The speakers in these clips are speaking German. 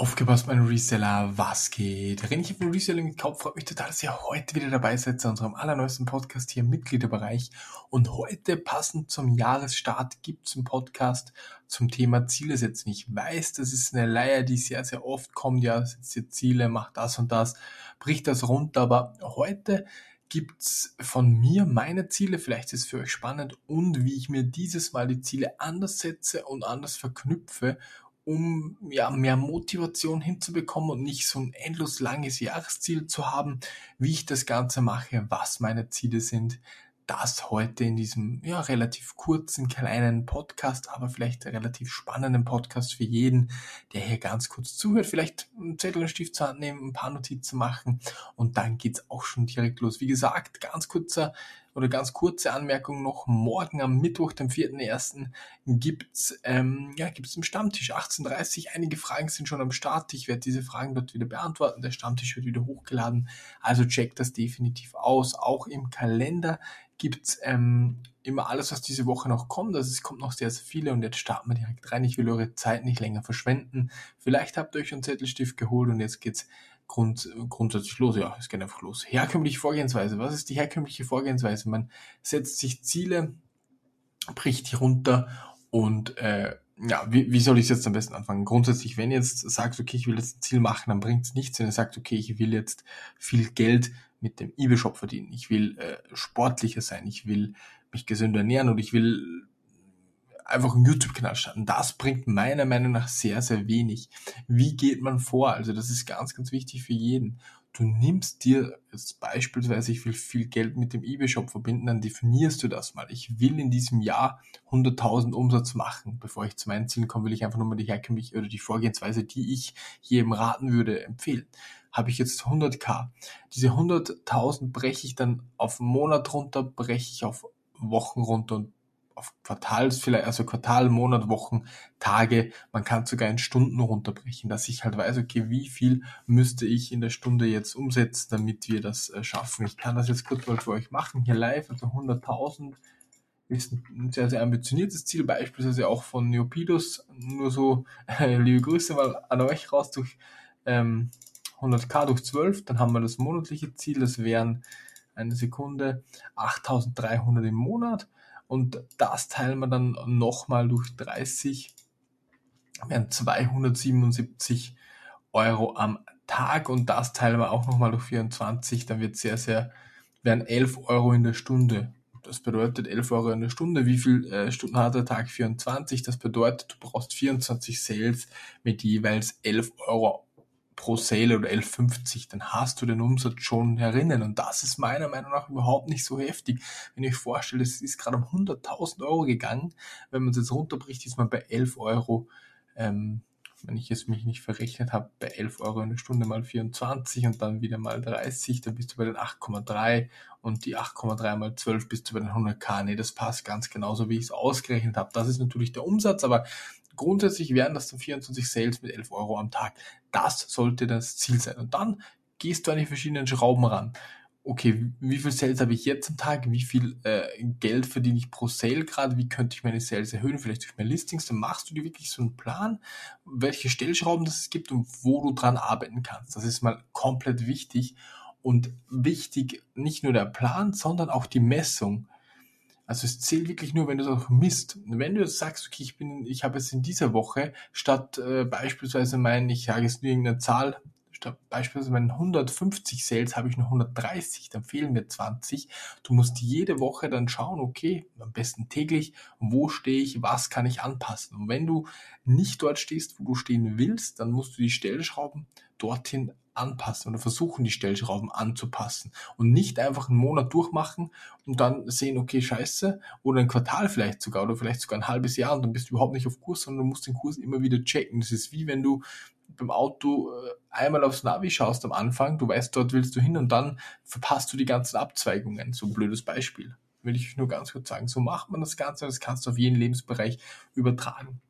Aufgepasst, mein Reseller, was geht? René von Reselling gekauft, freut mich total, dass ihr heute wieder dabei seid zu unserem allerneuesten Podcast hier im Mitgliederbereich. Und heute, passend zum Jahresstart, gibt's einen Podcast zum Thema Ziele setzen. Ich weiß, das ist eine Leier, die sehr, sehr oft kommt. Ja, setzt ihr Ziele, macht das und das, bricht das runter. Aber heute gibt's von mir meine Ziele, vielleicht ist es für euch spannend und wie ich mir dieses Mal die Ziele anders setze und anders verknüpfe um ja mehr Motivation hinzubekommen und nicht so ein endlos langes Jahresziel zu haben, wie ich das Ganze mache, was meine Ziele sind. Das heute in diesem ja relativ kurzen kleinen Podcast, aber vielleicht relativ spannenden Podcast für jeden, der hier ganz kurz zuhört, vielleicht einen Zettel und Stift zu nehmen, ein paar Notizen machen und dann geht's auch schon direkt los. Wie gesagt, ganz kurzer oder ganz kurze Anmerkung noch, morgen am Mittwoch, dem 4.1. gibt's ähm, ja, gibt's im Stammtisch 18.30 Einige Fragen sind schon am Start. Ich werde diese Fragen dort wieder beantworten. Der Stammtisch wird wieder hochgeladen. Also checkt das definitiv aus. Auch im Kalender gibt's ähm, immer alles, was diese Woche noch kommt. Also es kommt noch sehr, sehr viele und jetzt starten wir direkt rein. Ich will eure Zeit nicht länger verschwenden. Vielleicht habt ihr euch einen Zettelstift geholt und jetzt geht's grund, grundsätzlich los. Ja, es geht einfach los. Herkömmliche Vorgehensweise. Was ist die herkömmliche Vorgehensweise? Man setzt sich Ziele, bricht die runter und äh, ja, wie, wie soll ich jetzt am besten anfangen? Grundsätzlich, wenn ihr jetzt sagt, okay, ich will jetzt ein Ziel machen, dann bringt es nichts, wenn ihr sagt, okay, ich will jetzt viel Geld mit dem eBay-Shop verdienen. Ich will äh, sportlicher sein, ich will mich gesünder ernähren und ich will einfach einen YouTube-Kanal starten. Das bringt meiner Meinung nach sehr, sehr wenig. Wie geht man vor? Also das ist ganz, ganz wichtig für jeden. Du nimmst dir jetzt beispielsweise, ich will viel Geld mit dem eBay-Shop verbinden, dann definierst du das mal. Ich will in diesem Jahr 100.000 Umsatz machen. Bevor ich zu meinen Zielen komme, will ich einfach nur mal die herkömmliche oder die Vorgehensweise, die ich jedem raten würde, empfehlen. Habe ich jetzt 100k. Diese 100.000 breche ich dann auf einen Monat runter, breche ich auf Wochen runter und auf Quartals vielleicht, also Quartal, Monat, Wochen, Tage, man kann sogar in Stunden runterbrechen, dass ich halt weiß, okay, wie viel müsste ich in der Stunde jetzt umsetzen, damit wir das äh, schaffen. Ich kann das jetzt kurz mal für euch machen, hier live, also 100.000 ist ein sehr, sehr ambitioniertes Ziel, beispielsweise auch von Neopidos, nur so, äh, liebe Grüße mal an euch raus durch ähm, 100k durch 12, dann haben wir das monatliche Ziel, das wären eine Sekunde 8300 im Monat und das teilen wir dann nochmal durch 30, wären 277 Euro am Tag und das teilen wir auch nochmal durch 24, dann wird sehr, sehr, wären 11 Euro in der Stunde. Das bedeutet 11 Euro in der Stunde. Wie viel äh, Stunden hat der Tag? 24. Das bedeutet, du brauchst 24 Sales mit jeweils 11 Euro pro Sale oder 11,50, dann hast du den Umsatz schon herinnen. Und das ist meiner Meinung nach überhaupt nicht so heftig. Wenn ich euch vorstelle, es ist gerade um 100.000 Euro gegangen. Wenn man es jetzt runterbricht, ist man bei 11 Euro. Ähm, wenn ich es mich nicht verrechnet habe, bei 11 Euro eine Stunde mal 24 und dann wieder mal 30, dann bist du bei den 8,3 und die 8,3 mal 12 bist du bei den 100k. Nee, das passt ganz genauso, wie ich es ausgerechnet habe. Das ist natürlich der Umsatz, aber Grundsätzlich wären das dann 24 Sales mit 11 Euro am Tag. Das sollte das Ziel sein. Und dann gehst du an die verschiedenen Schrauben ran. Okay, wie viel Sales habe ich jetzt am Tag? Wie viel äh, Geld verdiene ich pro Sale gerade? Wie könnte ich meine Sales erhöhen? Vielleicht durch mehr Listings. Dann machst du dir wirklich so einen Plan, welche Stellschrauben es gibt und wo du dran arbeiten kannst. Das ist mal komplett wichtig. Und wichtig nicht nur der Plan, sondern auch die Messung. Also es zählt wirklich nur, wenn du es auch misst. Wenn du jetzt sagst, okay, ich bin, ich habe jetzt in dieser Woche statt äh, beispielsweise mein, ich sage jetzt nur irgendeine Zahl, statt beispielsweise meinen 150 Sales habe ich nur 130, dann fehlen mir 20. Du musst jede Woche dann schauen, okay, am besten täglich, wo stehe ich, was kann ich anpassen. Und wenn du nicht dort stehst, wo du stehen willst, dann musst du die Stellschrauben dorthin anpassen oder versuchen, die Stellschrauben anzupassen und nicht einfach einen Monat durchmachen und dann sehen, okay, scheiße, oder ein Quartal vielleicht sogar oder vielleicht sogar ein halbes Jahr und dann bist du überhaupt nicht auf Kurs, sondern du musst den Kurs immer wieder checken. Das ist wie wenn du beim Auto äh, einmal aufs Navi schaust am Anfang, du weißt, dort willst du hin und dann verpasst du die ganzen Abzweigungen. So ein blödes Beispiel. Will ich nur ganz kurz sagen. So macht man das Ganze, das kannst du auf jeden Lebensbereich übertragen.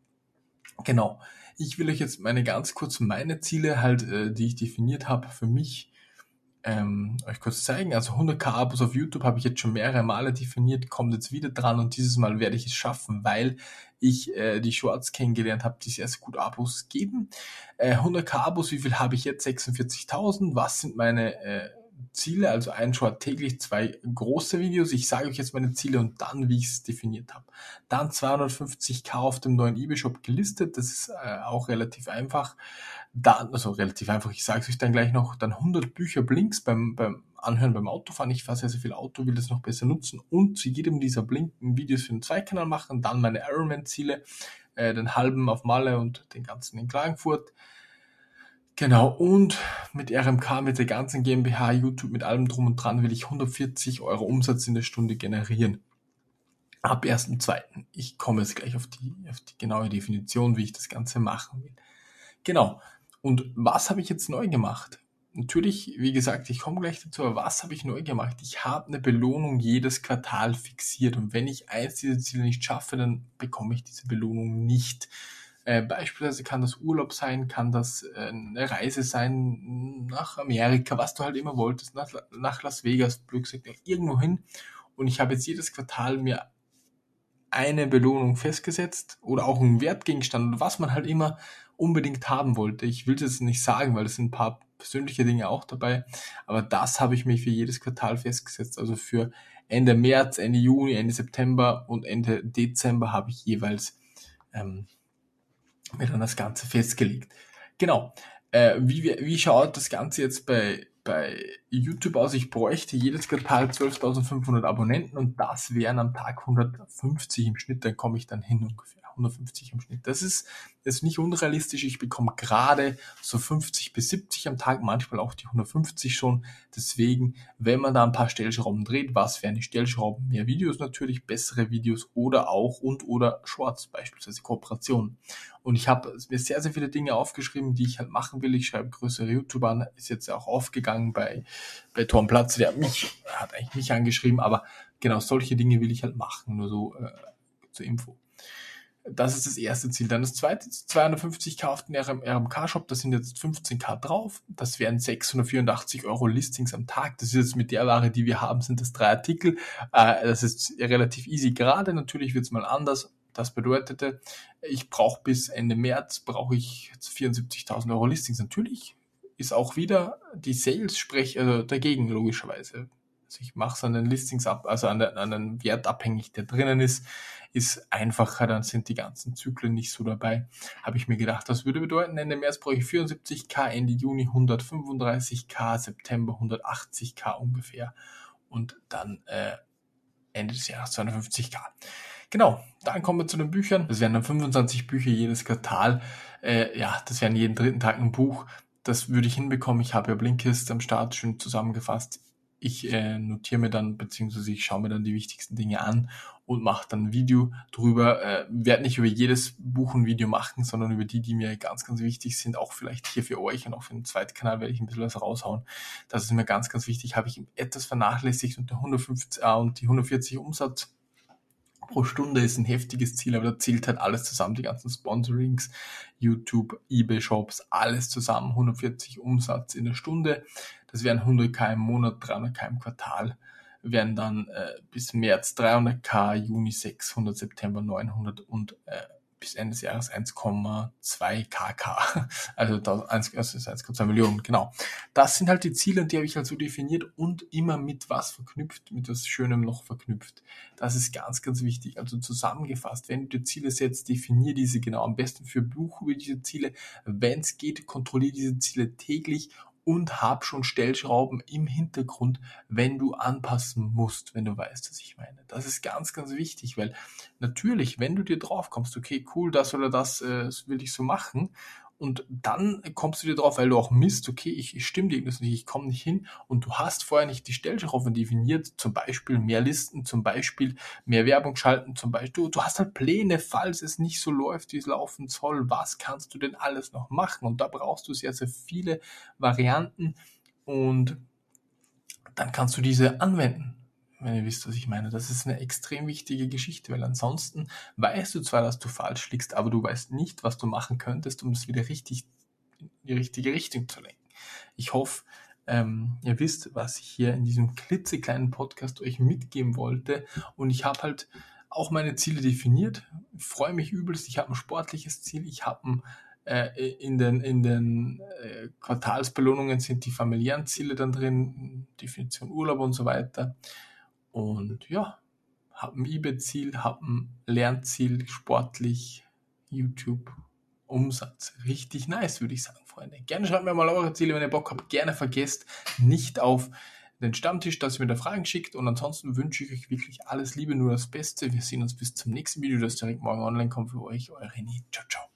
Genau. Ich will euch jetzt meine ganz kurz meine Ziele halt, äh, die ich definiert habe, für mich ähm, euch kurz zeigen. Also 100k Abos auf YouTube habe ich jetzt schon mehrere Male definiert, kommt jetzt wieder dran und dieses Mal werde ich es schaffen, weil ich äh, die Shorts kennengelernt habe, die sehr, sehr gut Abos geben. Äh, 100k Abos, wie viel habe ich jetzt? 46.000. Was sind meine äh, Ziele? Also ein Short täglich, zwei große Videos. Ich sage euch jetzt meine Ziele und dann, wie ich es definiert habe. Dann 250k auf dem neuen eBay-Shop gelistet. Das ist äh, auch relativ einfach dann, also relativ einfach, ich sage es euch dann gleich noch, dann 100 Bücher Blinks beim, beim Anhören beim Autofahren. Ich fahre sehr, sehr viel Auto, will das noch besser nutzen und zu jedem dieser Blinken Videos für den Zweikanal machen, dann meine Ironman-Ziele, äh, den halben auf Malle und den ganzen in Klagenfurt. Genau, und mit RMK, mit der ganzen GmbH, YouTube, mit allem drum und dran will ich 140 Euro Umsatz in der Stunde generieren. Ab 1.2. Ich komme jetzt gleich auf die, auf die genaue Definition, wie ich das Ganze machen will. Genau, und was habe ich jetzt neu gemacht? Natürlich, wie gesagt, ich komme gleich dazu, aber was habe ich neu gemacht? Ich habe eine Belohnung jedes Quartal fixiert und wenn ich eins dieser Ziele nicht schaffe, dann bekomme ich diese Belohnung nicht. Äh, beispielsweise kann das Urlaub sein, kann das äh, eine Reise sein nach Amerika, was du halt immer wolltest, nach, nach Las Vegas, gesagt, irgendwo hin. Und ich habe jetzt jedes Quartal mir eine Belohnung festgesetzt oder auch einen Wertgegenstand, was man halt immer unbedingt haben wollte. Ich will es jetzt nicht sagen, weil es sind ein paar persönliche Dinge auch dabei, aber das habe ich mir für jedes Quartal festgesetzt. Also für Ende März, Ende Juni, Ende September und Ende Dezember habe ich jeweils ähm, mir dann das Ganze festgelegt. Genau. Äh, wie, wie schaut das Ganze jetzt bei, bei YouTube aus? Ich bräuchte jedes Quartal 12.500 Abonnenten und das wären am Tag 150 im Schnitt, dann komme ich dann hin ungefähr. 150 im Schnitt. Das ist, ist nicht unrealistisch. Ich bekomme gerade so 50 bis 70 am Tag, manchmal auch die 150 schon. Deswegen, wenn man da ein paar Stellschrauben dreht, was wären die Stellschrauben? Mehr Videos natürlich, bessere Videos oder auch und oder Shorts, beispielsweise Kooperationen. Und ich habe mir sehr, sehr viele Dinge aufgeschrieben, die ich halt machen will. Ich schreibe größere YouTuber an, ist jetzt auch aufgegangen bei, bei Tom Platz, der mich, hat eigentlich mich angeschrieben, aber genau solche Dinge will ich halt machen, nur so äh, zur Info. Das ist das erste Ziel. Dann das zweite, 250k auf den RMK-Shop, da sind jetzt 15k drauf. Das wären 684 Euro Listings am Tag. Das ist jetzt mit der Ware, die wir haben, sind das drei Artikel. Äh, das ist relativ easy. Gerade natürlich wird es mal anders. Das bedeutete, ich brauche bis Ende März, brauche ich 74.000 Euro Listings. Natürlich ist auch wieder die Sales sprech also dagegen, logischerweise. Ich mache es an den Listings ab, also an, den, an den Wert abhängig, der drinnen ist ist einfacher, dann sind die ganzen Zyklen nicht so dabei. Habe ich mir gedacht, das würde bedeuten, Ende März brauche ich 74k, Ende Juni 135k, September 180k ungefähr und dann äh, Ende des Jahres 250k. Genau, dann kommen wir zu den Büchern. Das wären dann 25 Bücher jedes Quartal. Äh, ja, das wären jeden dritten Tag ein Buch. Das würde ich hinbekommen. Ich habe ja Blinkist am Start schon zusammengefasst ich äh, notiere mir dann, beziehungsweise ich schaue mir dann die wichtigsten Dinge an und mache dann ein Video drüber. Äh, werde nicht über jedes Buch ein Video machen, sondern über die, die mir ganz, ganz wichtig sind. Auch vielleicht hier für euch und auch für den zweiten Kanal werde ich ein bisschen was raushauen. Das ist mir ganz, ganz wichtig. Habe ich etwas vernachlässigt und der 150 äh, und die 140 Umsatz pro Stunde ist ein heftiges Ziel, aber da zählt halt alles zusammen, die ganzen Sponsorings, YouTube, eBay-Shops, alles zusammen, 140 Umsatz in der Stunde. Das wären 100k im Monat, 300k im Quartal, wären dann äh, bis März 300k, Juni 600, September 900 und äh, bis Ende des Jahres 1,2 kk. Also 1,2 Millionen, genau. Das sind halt die Ziele, die habe ich halt so definiert und immer mit was verknüpft, mit was Schönem noch verknüpft. Das ist ganz, ganz wichtig. Also zusammengefasst, wenn du dir Ziele setzt, definier diese genau. Am besten für Buch über diese Ziele. Wenn es geht, kontrolliere diese Ziele täglich und hab schon Stellschrauben im Hintergrund, wenn du anpassen musst, wenn du weißt, was ich meine. Das ist ganz, ganz wichtig, weil natürlich, wenn du dir drauf kommst, okay, cool, das oder das, äh, will ich so machen und dann kommst du dir drauf, weil du auch misst, okay, ich, ich stimme dir nicht, ich komme nicht hin. Und du hast vorher nicht die Stellschrauben definiert, zum Beispiel mehr Listen, zum Beispiel mehr Werbung schalten, zum Beispiel, du, du hast halt Pläne, falls es nicht so läuft, wie es laufen soll, was kannst du denn alles noch machen? Und da brauchst du sehr, sehr viele Varianten. Und dann kannst du diese anwenden wenn ihr wisst, was ich meine. Das ist eine extrem wichtige Geschichte, weil ansonsten weißt du zwar, dass du falsch liegst, aber du weißt nicht, was du machen könntest, um es wieder richtig in die richtige Richtung zu lenken. Ich hoffe, ähm, ihr wisst, was ich hier in diesem klitzekleinen Podcast euch mitgeben wollte. Und ich habe halt auch meine Ziele definiert. Ich freue mich übelst. Ich habe ein sportliches Ziel. Ich habe ein äh, in den, in den äh, Quartalsbelohnungen sind die familiären Ziele dann drin, Definition Urlaub und so weiter. Und ja, habe ein eBay-Ziel, habe ein Lernziel, sportlich, YouTube, Umsatz. Richtig nice, würde ich sagen, Freunde. Gerne schreibt mir mal eure Ziele, wenn ihr Bock habt. Gerne vergesst nicht auf den Stammtisch, dass ihr mir da Fragen schickt. Und ansonsten wünsche ich euch wirklich alles Liebe, nur das Beste. Wir sehen uns bis zum nächsten Video, das direkt morgen online kommt für euch. Euer René. Ciao, ciao.